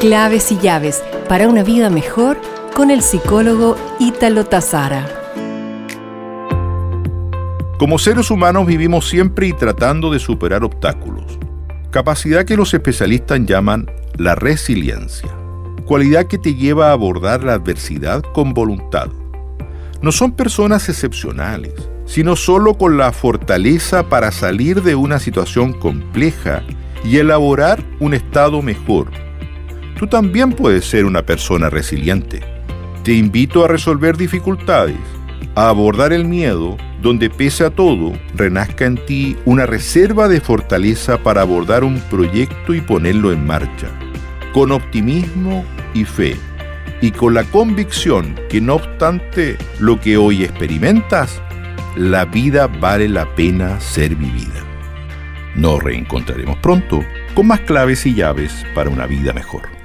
Claves y llaves para una vida mejor con el psicólogo Ítalo Tazara. Como seres humanos vivimos siempre y tratando de superar obstáculos, capacidad que los especialistas llaman la resiliencia, cualidad que te lleva a abordar la adversidad con voluntad. No son personas excepcionales, sino solo con la fortaleza para salir de una situación compleja y elaborar un estado mejor Tú también puedes ser una persona resiliente. Te invito a resolver dificultades, a abordar el miedo, donde pese a todo, renazca en ti una reserva de fortaleza para abordar un proyecto y ponerlo en marcha, con optimismo y fe, y con la convicción que no obstante lo que hoy experimentas, la vida vale la pena ser vivida. Nos reencontraremos pronto con más claves y llaves para una vida mejor.